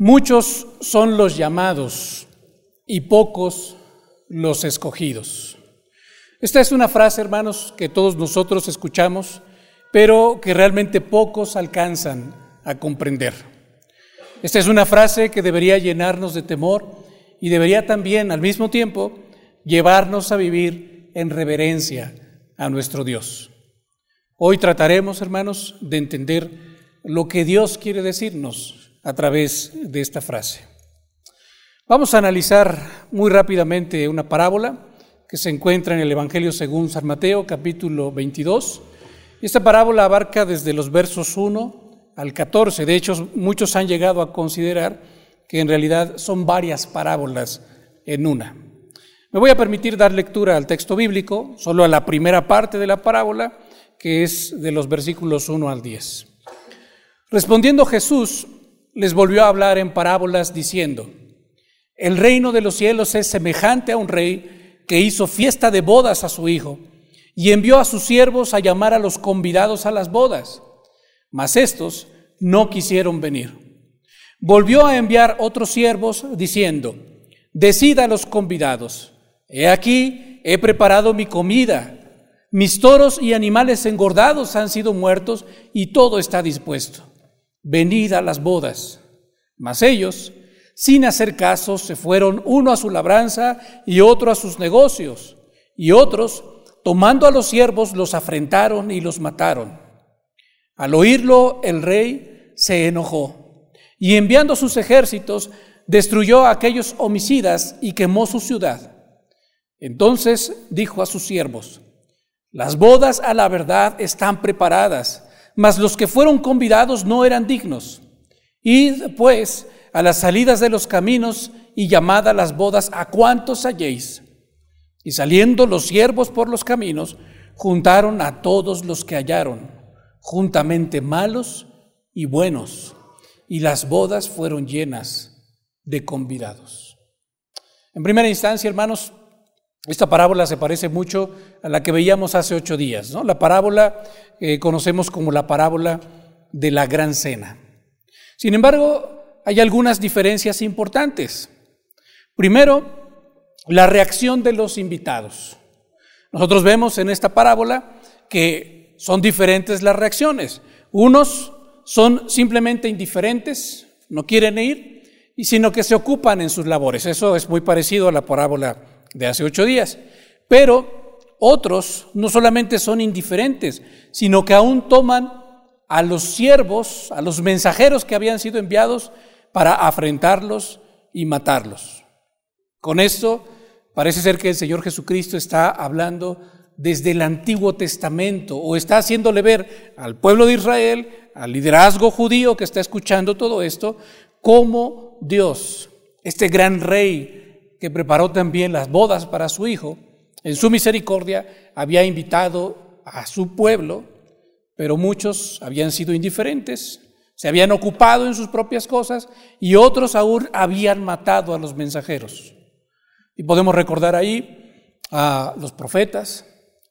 Muchos son los llamados y pocos los escogidos. Esta es una frase, hermanos, que todos nosotros escuchamos, pero que realmente pocos alcanzan a comprender. Esta es una frase que debería llenarnos de temor y debería también, al mismo tiempo, llevarnos a vivir en reverencia a nuestro Dios. Hoy trataremos, hermanos, de entender lo que Dios quiere decirnos a través de esta frase. Vamos a analizar muy rápidamente una parábola que se encuentra en el Evangelio según San Mateo, capítulo 22. Esta parábola abarca desde los versos 1 al 14. De hecho, muchos han llegado a considerar que en realidad son varias parábolas en una. Me voy a permitir dar lectura al texto bíblico, solo a la primera parte de la parábola, que es de los versículos 1 al 10. Respondiendo Jesús, les volvió a hablar en parábolas diciendo, el reino de los cielos es semejante a un rey que hizo fiesta de bodas a su hijo y envió a sus siervos a llamar a los convidados a las bodas, mas estos no quisieron venir. Volvió a enviar otros siervos diciendo, decida a los convidados, he aquí, he preparado mi comida, mis toros y animales engordados han sido muertos y todo está dispuesto venid a las bodas. Mas ellos, sin hacer caso, se fueron uno a su labranza y otro a sus negocios, y otros, tomando a los siervos, los afrentaron y los mataron. Al oírlo, el rey se enojó, y enviando sus ejércitos, destruyó a aquellos homicidas y quemó su ciudad. Entonces dijo a sus siervos, las bodas a la verdad están preparadas, mas los que fueron convidados no eran dignos. Id, pues, a las salidas de los caminos y llamad a las bodas a cuantos halléis. Y saliendo los siervos por los caminos, juntaron a todos los que hallaron, juntamente malos y buenos, y las bodas fueron llenas de convidados. En primera instancia, hermanos, esta parábola se parece mucho a la que veíamos hace ocho días, ¿no? La parábola que conocemos como la parábola de la gran cena. Sin embargo, hay algunas diferencias importantes. Primero, la reacción de los invitados. Nosotros vemos en esta parábola que son diferentes las reacciones. Unos son simplemente indiferentes, no quieren ir, sino que se ocupan en sus labores. Eso es muy parecido a la parábola de hace ocho días. Pero otros no solamente son indiferentes, sino que aún toman a los siervos, a los mensajeros que habían sido enviados para afrentarlos y matarlos. Con esto parece ser que el Señor Jesucristo está hablando desde el Antiguo Testamento o está haciéndole ver al pueblo de Israel, al liderazgo judío que está escuchando todo esto, cómo Dios, este gran rey, que preparó también las bodas para su hijo, en su misericordia había invitado a su pueblo, pero muchos habían sido indiferentes, se habían ocupado en sus propias cosas y otros aún habían matado a los mensajeros. Y podemos recordar ahí a los profetas,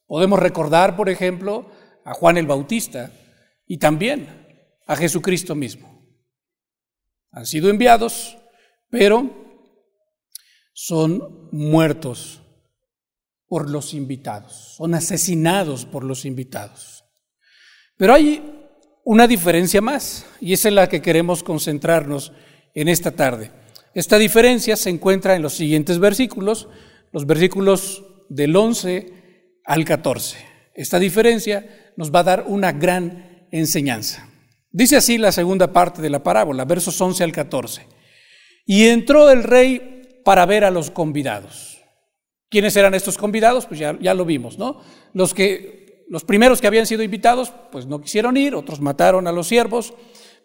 podemos recordar, por ejemplo, a Juan el Bautista y también a Jesucristo mismo. Han sido enviados, pero son muertos por los invitados, son asesinados por los invitados. Pero hay una diferencia más, y esa es la que queremos concentrarnos en esta tarde. Esta diferencia se encuentra en los siguientes versículos, los versículos del 11 al 14. Esta diferencia nos va a dar una gran enseñanza. Dice así la segunda parte de la parábola, versos 11 al 14. Y entró el rey para ver a los convidados. ¿Quiénes eran estos convidados? Pues ya, ya lo vimos, ¿no? Los que los primeros que habían sido invitados, pues no quisieron ir, otros mataron a los siervos,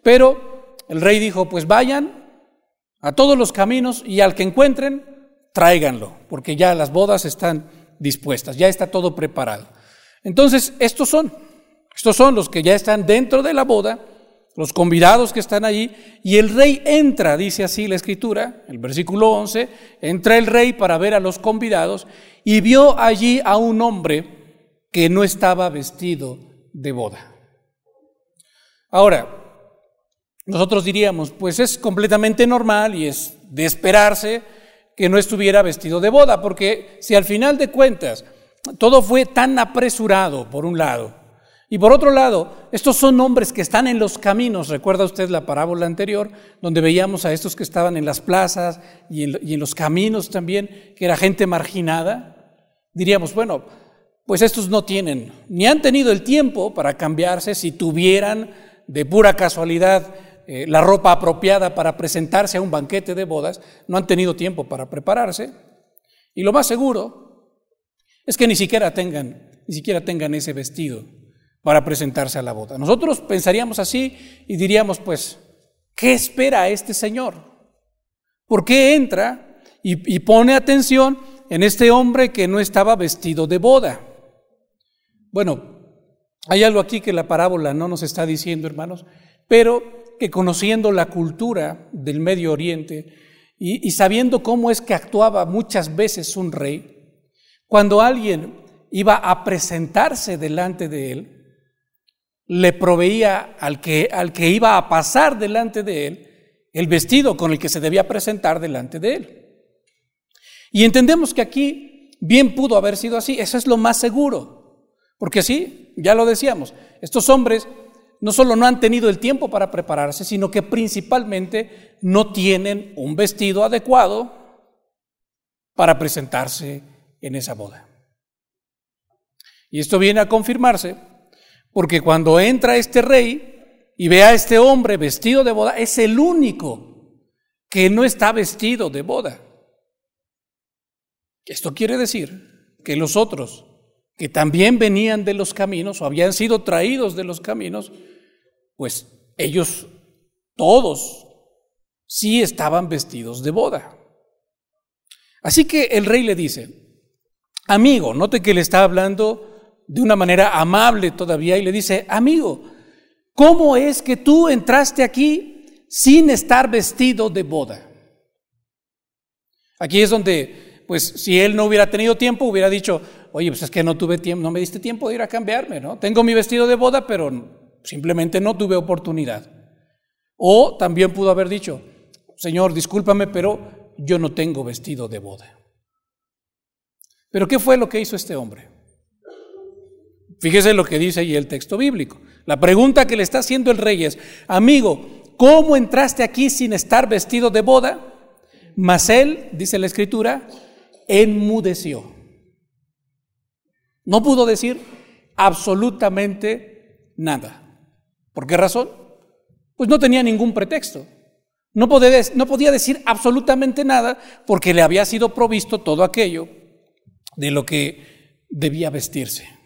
pero el rey dijo, pues vayan a todos los caminos y al que encuentren, tráiganlo, porque ya las bodas están dispuestas, ya está todo preparado. Entonces, estos son, estos son los que ya están dentro de la boda los convidados que están allí, y el rey entra, dice así la escritura, el versículo 11, entra el rey para ver a los convidados y vio allí a un hombre que no estaba vestido de boda. Ahora, nosotros diríamos, pues es completamente normal y es de esperarse que no estuviera vestido de boda, porque si al final de cuentas todo fue tan apresurado, por un lado, y por otro lado, estos son hombres que están en los caminos. Recuerda usted la parábola anterior, donde veíamos a estos que estaban en las plazas y en, los caminos también, que era gente marginada. Diríamos, bueno, pues estos no tienen, ni han tenido el tiempo para cambiarse si tuvieran de pura casualidad eh, la ropa apropiada para presentarse a un banquete de bodas, no han tenido tiempo para prepararse. Y lo más seguro es que ni siquiera tengan, ni siquiera tengan ese vestido para presentarse a la boda. Nosotros pensaríamos así y diríamos, pues, ¿qué espera este señor? ¿Por qué entra y, pone atención en este hombre que no estaba vestido de boda? Bueno, hay algo aquí que la parábola no nos está diciendo, hermanos, pero que conociendo la cultura del Medio Oriente y, sabiendo cómo es que actuaba muchas veces un rey, cuando alguien iba a presentarse delante de él, le proveía al que, al que iba a pasar delante de él el vestido con el que se debía presentar delante de él. Y entendemos que aquí bien pudo haber sido así, eso es lo más seguro, porque sí, ya lo decíamos, estos hombres no solo no han tenido el tiempo para prepararse, sino que principalmente no tienen un vestido adecuado para presentarse en esa boda. Y esto viene a confirmarse porque cuando entra este rey y ve a este hombre vestido de boda, es el único que no está vestido de boda. Esto quiere decir que los otros, que también venían de los caminos o habían sido traídos de los caminos, pues ellos todos sí estaban vestidos de boda. Así que el rey le dice, amigo, note que le está hablando de una manera amable todavía y le dice, amigo, ¿cómo es que tú entraste aquí sin estar vestido de boda? Aquí es donde, pues si él no hubiera tenido tiempo, hubiera dicho, oye, pues es que no tuve tiempo, no me diste tiempo de ir a cambiarme, ¿no? Tengo mi vestido de boda, pero simplemente no tuve oportunidad. O también pudo haber dicho, Señor, discúlpame, pero yo no tengo vestido de boda. Pero ¿qué fue lo que hizo este hombre? Fíjese lo que dice ahí el texto bíblico. La pregunta que le está haciendo el rey es, amigo, ¿cómo entraste aquí sin estar vestido de boda? Mas él, dice la escritura, enmudeció. No pudo decir absolutamente nada. ¿Por qué razón? Pues no tenía ningún pretexto. No podía, no podía decir absolutamente nada porque le había sido provisto todo aquello de lo que debía vestirse.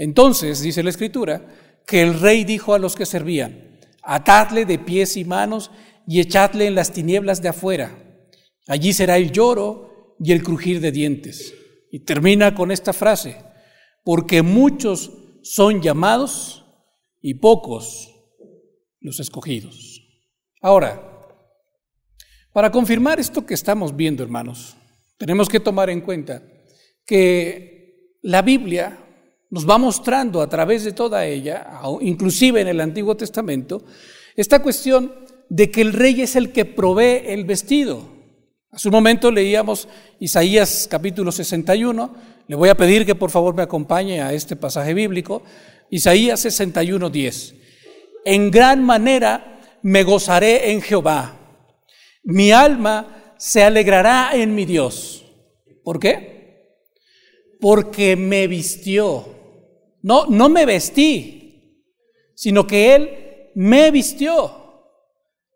Entonces, dice la escritura, que el rey dijo a los que servían, atadle de pies y manos y echadle en las tinieblas de afuera. Allí será el lloro y el crujir de dientes. Y termina con esta frase, porque muchos son llamados y pocos los escogidos. Ahora, para confirmar esto que estamos viendo, hermanos, tenemos que tomar en cuenta que la Biblia nos va mostrando a través de toda ella, inclusive en el Antiguo Testamento, esta cuestión de que el rey es el que provee el vestido. Hace un momento leíamos Isaías capítulo 61, le voy a pedir que por favor me acompañe a este pasaje bíblico, Isaías 61, 10. En gran manera me gozaré en Jehová, mi alma se alegrará en mi Dios. ¿Por qué? Porque me vistió no, no me vestí, sino que Él me vistió.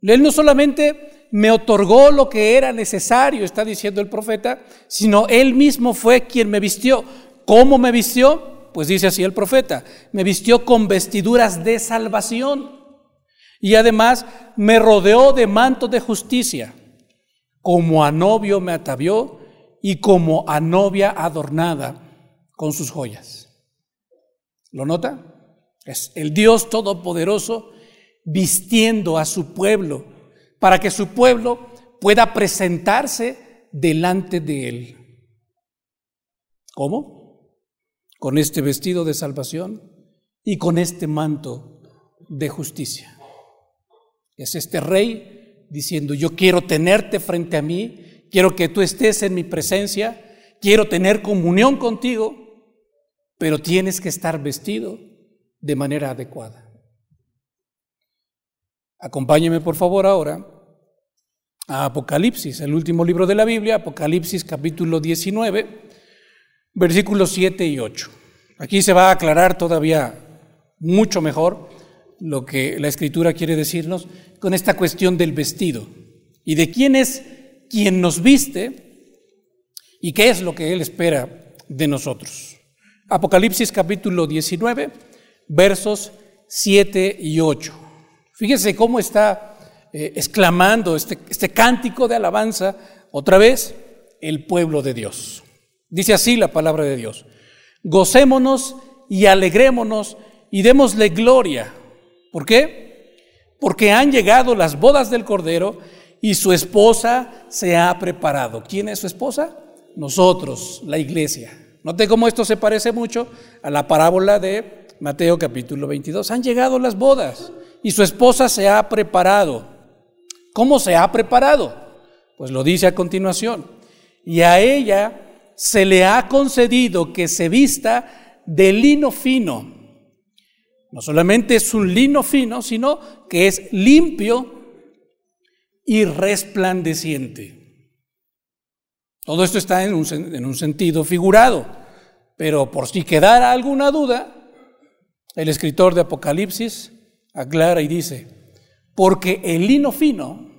Él no solamente me otorgó lo que era necesario, está diciendo el profeta, sino Él mismo fue quien me vistió. ¿Cómo me vistió? Pues dice así el profeta, me vistió con vestiduras de salvación y además me rodeó de manto de justicia. Como a novio me atavió y como a novia adornada con sus joyas. ¿Lo nota? Es el Dios Todopoderoso vistiendo a su pueblo para que su pueblo pueda presentarse delante de Él. ¿Cómo? Con este vestido de salvación y con este manto de justicia. Es este rey diciendo, yo quiero tenerte frente a mí, quiero que tú estés en mi presencia, quiero tener comunión contigo, pero tienes que estar vestido de manera adecuada. Acompáñeme por favor ahora a Apocalipsis, el último libro de la Biblia, Apocalipsis capítulo 19, versículos 7 y 8. Aquí se va a aclarar todavía mucho mejor lo que la escritura quiere decirnos con esta cuestión del vestido y de quién es quien nos viste y qué es lo que Él espera de nosotros. Apocalipsis capítulo 19, versos 7 y 8. Fíjense cómo está eh, exclamando este, este cántico de alabanza otra vez el pueblo de Dios. Dice así la palabra de Dios. Gocémonos y alegrémonos y démosle gloria. ¿Por qué? Porque han llegado las bodas del Cordero y su esposa se ha preparado. ¿Quién es su esposa? Nosotros, la iglesia. Note cómo esto se parece mucho a la parábola de Mateo capítulo 22. Han llegado las bodas y su esposa se ha preparado. ¿Cómo se ha preparado? Pues lo dice a continuación. Y a ella se le ha concedido que se vista de lino fino. No solamente es un lino fino, sino que es limpio y resplandeciente. Todo esto está en un, en un sentido figurado, pero por si quedara alguna duda, el escritor de Apocalipsis aclara y dice, porque el lino fino,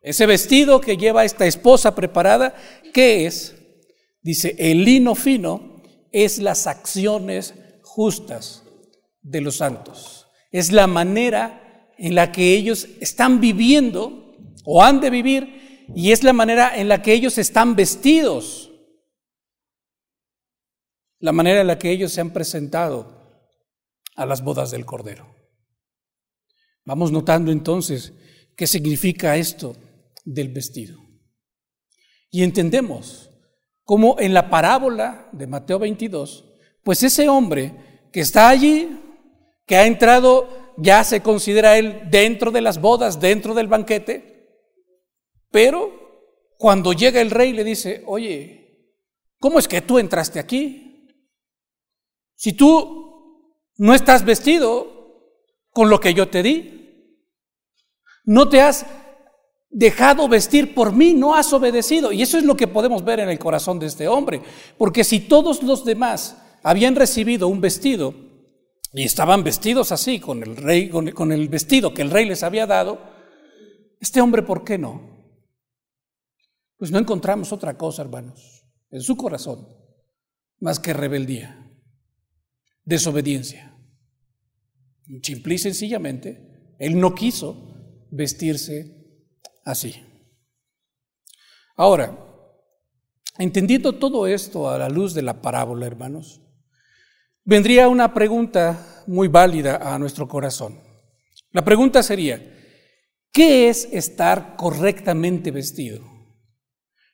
ese vestido que lleva esta esposa preparada, ¿qué es? Dice, el lino fino es las acciones justas de los santos. Es la manera en la que ellos están viviendo o han de vivir y es la manera en la que ellos están vestidos. La manera en la que ellos se han presentado a las bodas del Cordero. Vamos notando entonces qué significa esto del vestido. Y entendemos como en la parábola de Mateo 22, pues ese hombre que está allí, que ha entrado, ya se considera él dentro de las bodas, dentro del banquete, pero cuando llega el rey le dice, oye, ¿cómo es que tú entraste aquí? Si tú no estás vestido con lo que yo te di, no te has dejado vestir por mí, no has obedecido. Y eso es lo que podemos ver en el corazón de este hombre. Porque si todos los demás habían recibido un vestido y estaban vestidos así, con el rey, con, el vestido que el rey les había dado, este hombre, ¿por qué no? Pues no encontramos otra cosa, hermanos, en su corazón, más que rebeldía, desobediencia. Simple y sencillamente, él no quiso vestirse así. Ahora, entendiendo todo esto a la luz de la parábola, hermanos, vendría una pregunta muy válida a nuestro corazón. La pregunta sería, ¿qué es estar correctamente vestido?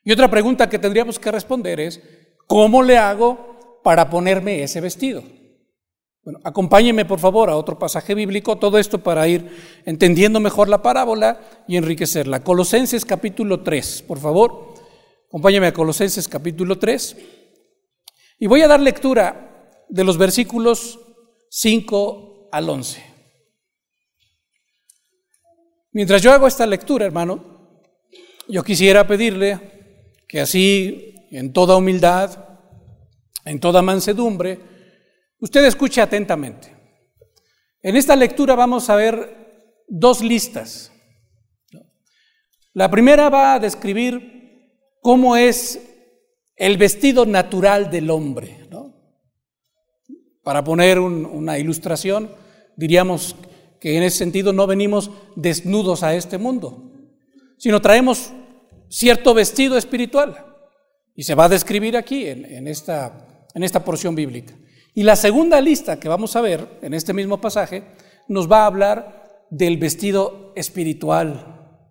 Y otra pregunta que tendríamos que responder es, ¿cómo le hago para ponerme ese vestido? Bueno, acompáñenme por favor a otro pasaje bíblico, todo esto para ir entendiendo mejor la parábola y enriquecerla. Colosenses capítulo 3, por favor. Acompáñenme a Colosenses capítulo 3. Y voy a dar lectura de los versículos 5 al 11. Mientras yo hago esta lectura, hermano, yo quisiera pedirle que así, en toda humildad, en toda mansedumbre, Usted escuche atentamente. En esta lectura vamos a ver dos listas. La primera va a describir cómo es el vestido natural del hombre. Para poner una ilustración, diríamos que en ese sentido no venimos desnudos a este mundo, sino traemos cierto vestido espiritual. Y se va a describir aquí en, esta, en esta porción bíblica. Y la segunda lista que vamos a ver en este mismo pasaje nos va a hablar del vestido espiritual,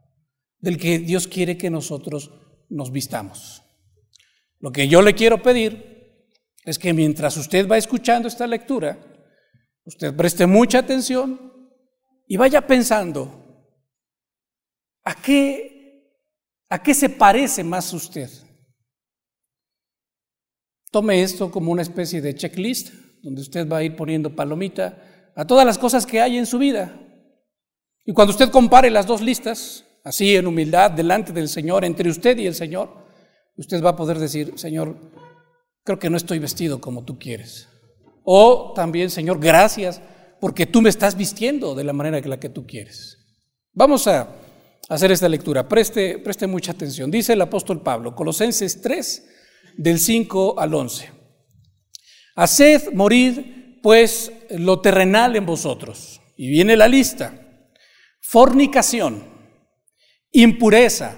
del que Dios quiere que nosotros nos vistamos. Lo que yo le quiero pedir es que mientras usted va escuchando esta lectura, usted preste mucha atención y vaya pensando ¿A qué, ¿A qué se parece más usted? Tome esto como una especie de checklist, donde usted va a ir poniendo palomita a todas las cosas que hay en su vida. Y cuando usted compare las dos listas, así en humildad, delante del Señor, entre usted y el Señor, usted va a poder decir, Señor, creo que no estoy vestido como tú quieres. O también, Señor, gracias porque tú me estás vistiendo de la manera que la que tú quieres. Vamos a hacer esta lectura. Preste, preste mucha atención. Dice el apóstol Pablo, Colosenses 3, del 5 al 11. Haced morir, pues, lo terrenal en vosotros. Y viene la lista. Fornicación, impureza,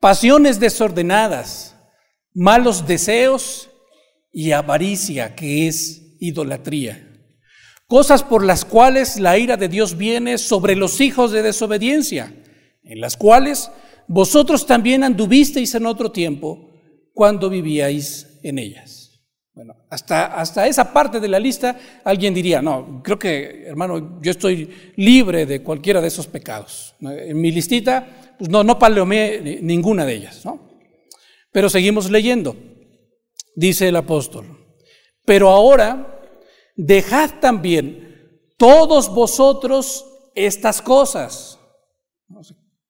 pasiones desordenadas, malos deseos y avaricia, que es idolatría cosas por las cuales la ira de Dios viene sobre los hijos de desobediencia, en las cuales vosotros también anduvisteis en otro tiempo cuando vivíais en ellas. Bueno, hasta, hasta esa parte de la lista alguien diría, no, creo que, hermano, yo estoy libre de cualquiera de esos pecados. En mi listita, pues no, no paleomé ninguna de ellas, ¿no? Pero seguimos leyendo. Dice el apóstol, pero ahora dejad también todos vosotros estas cosas.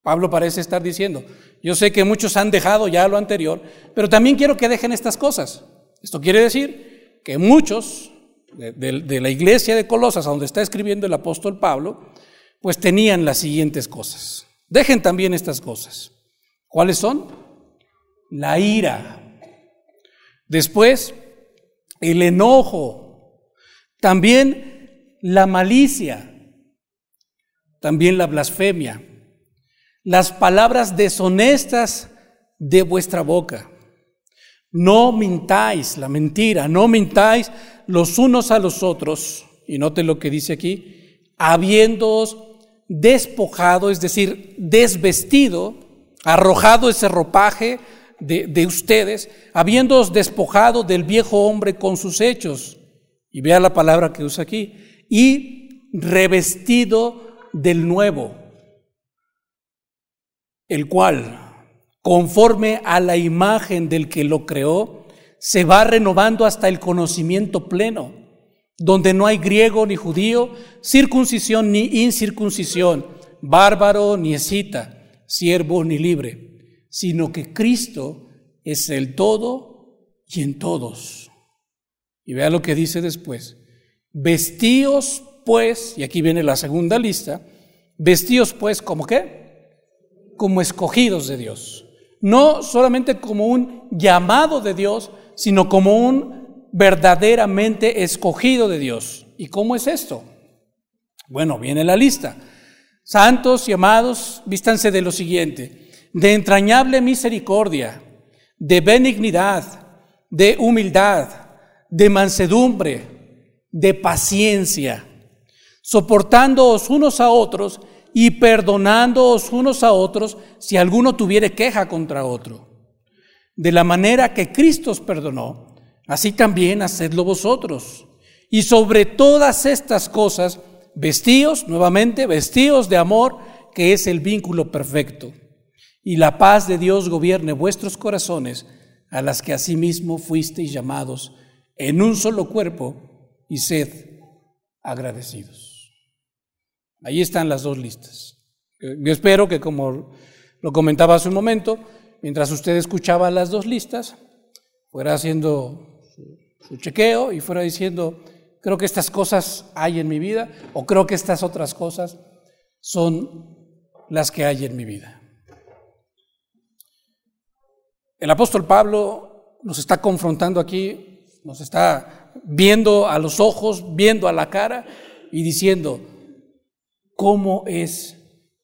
Pablo parece estar diciendo, yo sé que muchos han dejado ya lo anterior, pero también quiero que dejen estas cosas. Esto quiere decir que muchos de, la iglesia de Colosas, a donde está escribiendo el apóstol Pablo, pues tenían las siguientes cosas. Dejen también estas cosas. ¿Cuáles son? La ira. Después, el enojo, también la malicia, también la blasfemia, las palabras deshonestas de vuestra boca. No mintáis, la mentira, no mintáis los unos a los otros. Y note lo que dice aquí, habiéndoos despojado, es decir, desvestido, arrojado ese ropaje de, de ustedes, habiéndoos despojado del viejo hombre con sus hechos y vea la palabra que usa aquí, y revestido del nuevo, el cual, conforme a la imagen del que lo creó, se va renovando hasta el conocimiento pleno, donde no hay griego ni judío, circuncisión ni incircuncisión, bárbaro ni escita, siervo ni libre, sino que Cristo es el todo y en todos. Y vea lo que dice después. Vestíos pues, y aquí viene la segunda lista, vestíos pues como qué? Como escogidos de Dios. No solamente como un llamado de Dios, sino como un verdaderamente escogido de Dios. ¿Y cómo es esto? Bueno, viene la lista. Santos y amados, vístanse de lo siguiente, de entrañable misericordia, de benignidad, de humildad, de mansedumbre, de paciencia, soportándoos unos a otros y perdonándoos unos a otros si alguno tuviere queja contra otro. De la manera que Cristo os perdonó, así también hacedlo vosotros. Y sobre todas estas cosas, vestíos, nuevamente, vestíos de amor, que es el vínculo perfecto. Y la paz de Dios gobierne vuestros corazones, a las que asimismo fuisteis llamados en un solo cuerpo y sed agradecidos. Ahí están las dos listas. Yo espero que como lo comentaba hace un momento, mientras usted escuchaba las dos listas, fuera haciendo su, chequeo y fuera diciendo, creo que estas cosas hay en mi vida o creo que estas otras cosas son las que hay en mi vida. El apóstol Pablo nos está confrontando aquí nos está viendo a los ojos, viendo a la cara y diciendo, ¿cómo es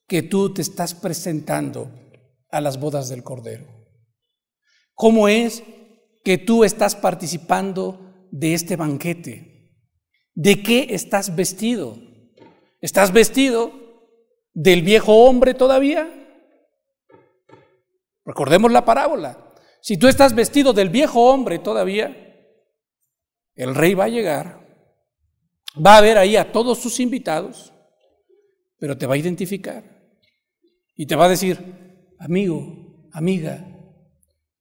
que tú te estás presentando a las bodas del Cordero? ¿Cómo es que tú estás participando de este banquete? ¿De qué estás vestido? ¿Estás vestido del viejo hombre todavía? Recordemos la parábola. Si tú estás vestido del viejo hombre todavía, el rey va a llegar, va a ver ahí a todos sus invitados, pero te va a identificar. Y te va a decir, amigo, amiga,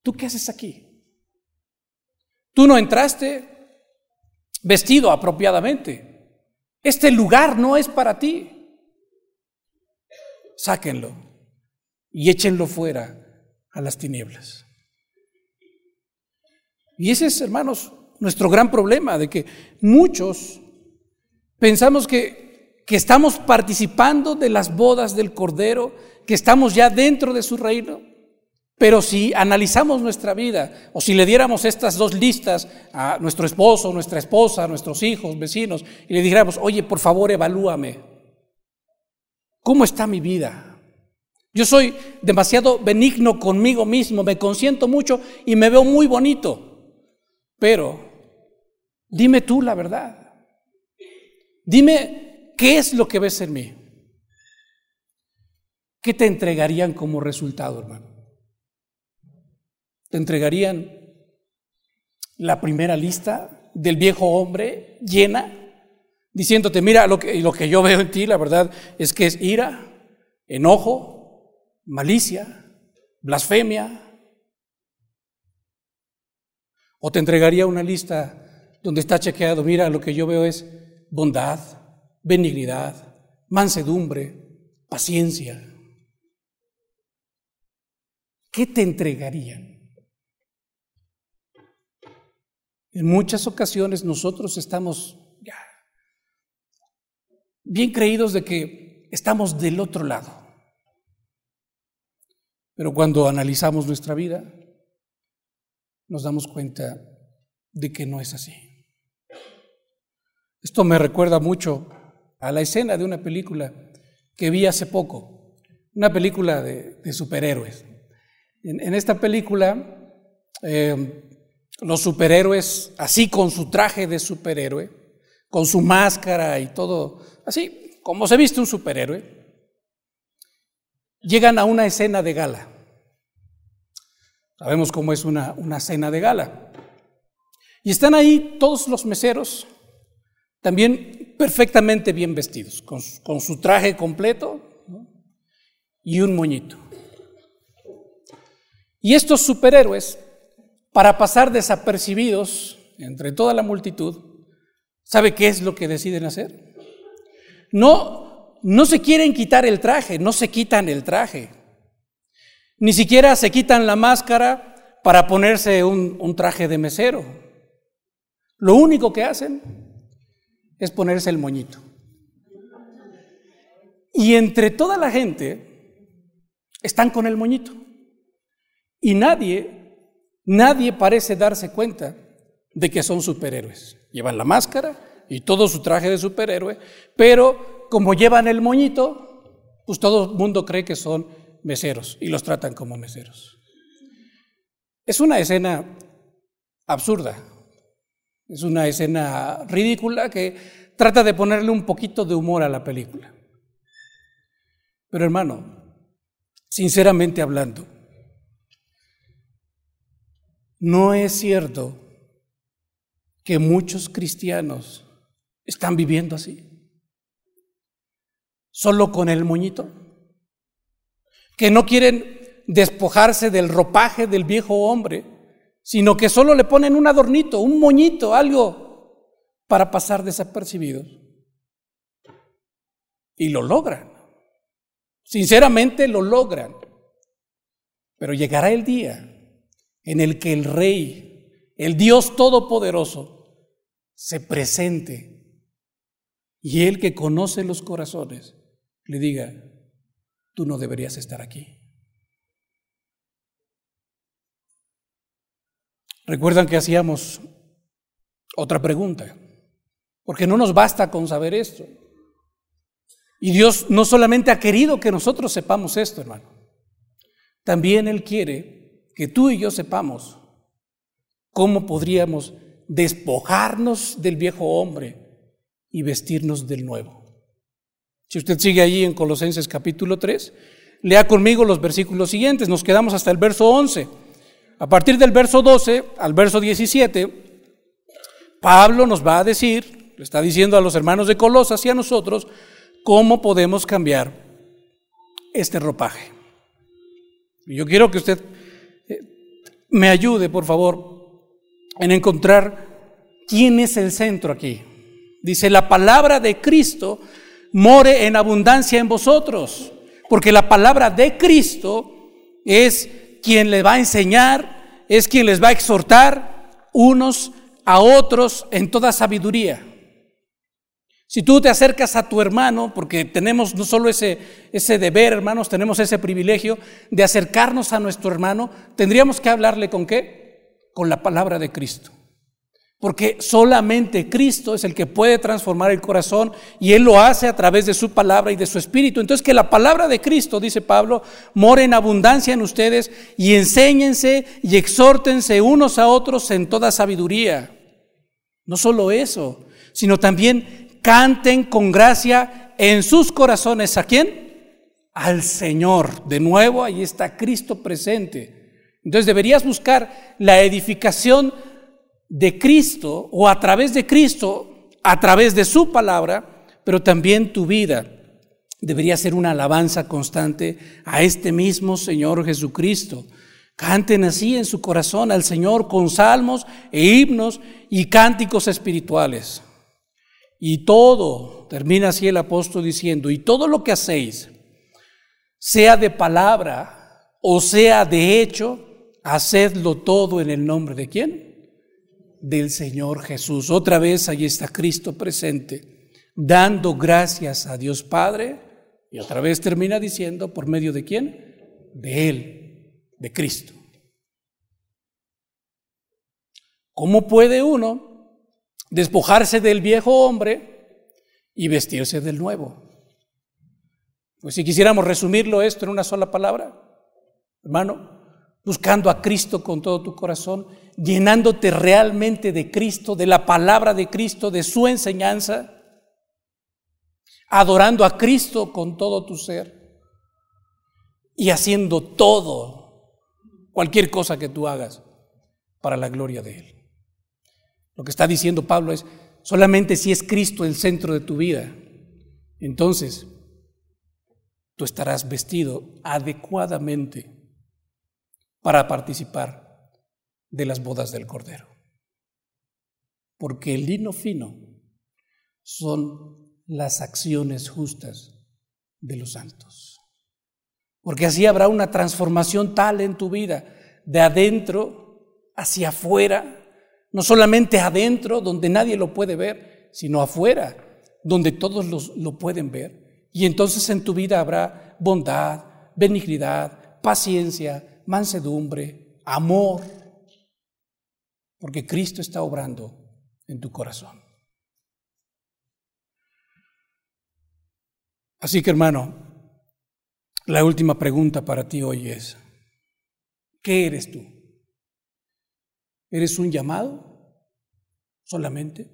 ¿tú qué haces aquí? Tú no entraste vestido apropiadamente. Este lugar no es para ti. Sáquenlo y échenlo fuera a las tinieblas. Y ese es, hermanos, nuestro gran problema, de que muchos pensamos que, que estamos participando de las bodas del Cordero, que estamos ya dentro de su reino, pero si analizamos nuestra vida, o si le diéramos estas dos listas a nuestro esposo, nuestra esposa, nuestros hijos, vecinos, y le dijéramos, oye, por favor, evalúame, ¿cómo está mi vida? Yo soy demasiado benigno conmigo mismo, me consiento mucho y me veo muy bonito. Pero dime tú la verdad. Dime qué es lo que ves en mí. ¿Qué te entregarían como resultado, hermano? ¿Te entregarían la primera lista del viejo hombre llena? Diciéndote, mira, lo que, lo que yo veo en ti, la verdad, es que es ira, enojo, malicia, blasfemia. O te entregaría una lista donde está chequeado, mira, lo que yo veo es bondad, benignidad, mansedumbre, paciencia. ¿Qué te entregarían? En muchas ocasiones nosotros estamos ya bien creídos de que estamos del otro lado. Pero cuando analizamos nuestra vida, nos damos cuenta de que no es así. Esto me recuerda mucho a la escena de una película que vi hace poco, una película de, superhéroes. En, esta película, eh, los superhéroes, así con su traje de superhéroe, con su máscara y todo, así como se viste un superhéroe, llegan a una escena de gala. Sabemos cómo es una, una cena de gala. Y están ahí todos los meseros, también perfectamente bien vestidos, con, su traje completo y un moñito. Y estos superhéroes, para pasar desapercibidos entre toda la multitud, ¿sabe qué es lo que deciden hacer? No no se quieren quitar el traje, no se quitan el traje. Ni siquiera se quitan la máscara para ponerse un, traje de mesero. Lo único que hacen es ponerse el moñito. Y entre toda la gente están con el moñito. Y nadie, nadie parece darse cuenta de que son superhéroes. Llevan la máscara y todo su traje de superhéroe, pero como llevan el moñito, pues todo el mundo cree que son meseros y los tratan como meseros. Es una escena absurda, es una escena ridícula que trata de ponerle un poquito de humor a la película. Pero hermano, sinceramente hablando, no es cierto que muchos cristianos están viviendo así. Solo con el moñito, que no quieren despojarse del ropaje del viejo hombre, sino que solo le ponen un adornito, un moñito, algo para pasar desapercibidos. Y lo logran. Sinceramente lo logran. Pero llegará el día en el que el Rey, el Dios Todopoderoso, se presente y el que conoce los corazones le diga, tú no deberías estar aquí. Recuerdan que hacíamos otra pregunta, porque no nos basta con saber esto. Y Dios no solamente ha querido que nosotros sepamos esto, hermano, también Él quiere que tú y yo sepamos cómo podríamos despojarnos del viejo hombre y vestirnos del nuevo. Si usted sigue allí en Colosenses capítulo 3, lea conmigo los versículos siguientes. Nos quedamos hasta el verso 11. A partir del verso 12 al verso 17, Pablo nos va a decir, le está diciendo a los hermanos de Colosas y a nosotros, cómo podemos cambiar este ropaje. Yo quiero que usted eh, me ayude, por favor, en encontrar quién es el centro aquí. Dice, la palabra de Cristo more en abundancia en vosotros, porque la palabra de Cristo es quien le va a enseñar, es quien les va a exhortar unos a otros en toda sabiduría. Si tú te acercas a tu hermano, porque tenemos no solo ese, ese deber, hermanos, tenemos ese privilegio de acercarnos a nuestro hermano, tendríamos que hablarle con qué? Con la palabra de Cristo. Porque solamente Cristo es el que puede transformar el corazón y Él lo hace a través de su palabra y de su espíritu. Entonces que la palabra de Cristo, dice Pablo, more en abundancia en ustedes y enséñense y exhórtense unos a otros en toda sabiduría. No solo eso, sino también canten con gracia en sus corazones. ¿A quién? Al Señor. De nuevo, ahí está Cristo presente. Entonces deberías buscar la edificación de Cristo o a través de Cristo, a través de su palabra, pero también tu vida debería ser una alabanza constante a este mismo Señor Jesucristo. Canten así en su corazón al Señor con salmos e himnos y cánticos espirituales. Y todo, termina así el apóstol diciendo, y todo lo que hacéis, sea de palabra o sea de hecho, hacedlo todo en el nombre de quién? Del Señor Jesús. Otra vez ahí está Cristo presente, dando gracias a Dios Padre. Y otra vez termina diciendo, ¿por medio de quién? De Él, de Cristo. ¿Cómo puede uno despojarse del viejo hombre y vestirse del nuevo. Pues si quisiéramos resumirlo esto en una sola palabra, hermano, buscando a Cristo con todo tu corazón, llenándote realmente de Cristo, de la palabra de Cristo, de su enseñanza, adorando a Cristo con todo tu ser y haciendo todo, cualquier cosa que tú hagas, para la gloria de Él. Lo que está diciendo Pablo es, solamente si es Cristo el centro de tu vida, entonces tú estarás vestido adecuadamente para participar de las bodas del Cordero. Porque el lino fino son las acciones justas de los santos. Porque así habrá una transformación tal en tu vida, de adentro hacia afuera, no solamente adentro, donde nadie lo puede ver, sino afuera, donde todos lo pueden ver. Y entonces en tu vida habrá bondad, benignidad, paciencia, mansedumbre, amor, porque Cristo está obrando en tu corazón. Así que hermano, la última pregunta para ti hoy es, ¿qué eres tú? ¿Eres un llamado solamente?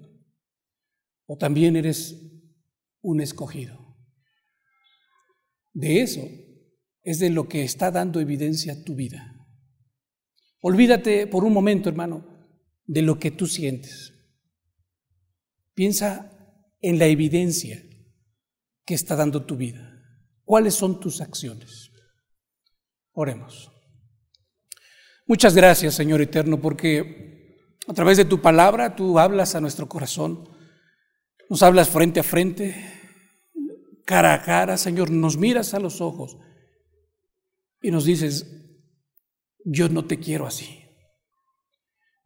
¿O también eres un escogido? De eso es de lo que está dando evidencia tu vida. Olvídate por un momento, hermano, de lo que tú sientes. Piensa en la evidencia que está dando tu vida. ¿Cuáles son tus acciones? Oremos. Muchas gracias, Señor Eterno, porque a través de tu palabra tú hablas a nuestro corazón, nos hablas frente a frente, cara a cara, Señor, nos miras a los ojos y nos dices, yo no te quiero así.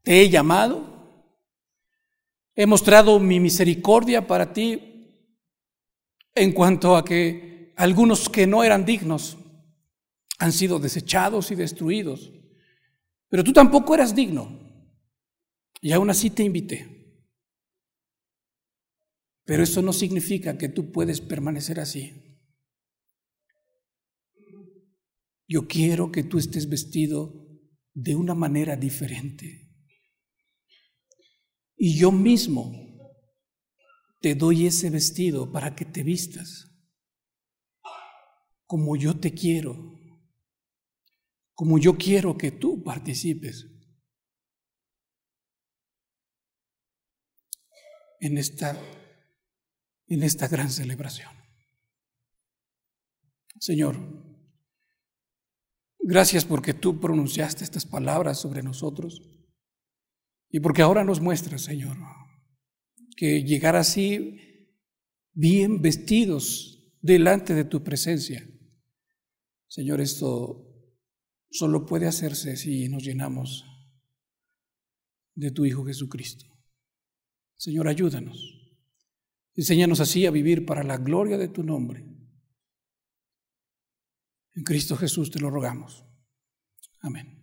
Te he llamado, he mostrado mi misericordia para ti en cuanto a que algunos que no eran dignos han sido desechados y destruidos. Pero tú tampoco eras digno. Y aún así te invité. Pero eso no significa que tú puedes permanecer así. Yo quiero que tú estés vestido de una manera diferente. Y yo mismo te doy ese vestido para que te vistas como yo te quiero como yo quiero que tú participes en esta, en esta gran celebración. Señor, gracias porque tú pronunciaste estas palabras sobre nosotros y porque ahora nos muestras, Señor, que llegar así bien vestidos delante de tu presencia. Señor, esto solo puede hacerse si nos llenamos de tu Hijo Jesucristo. Señor, ayúdanos. Enséñanos así a vivir para la gloria de tu nombre. En Cristo Jesús te lo rogamos. Amén.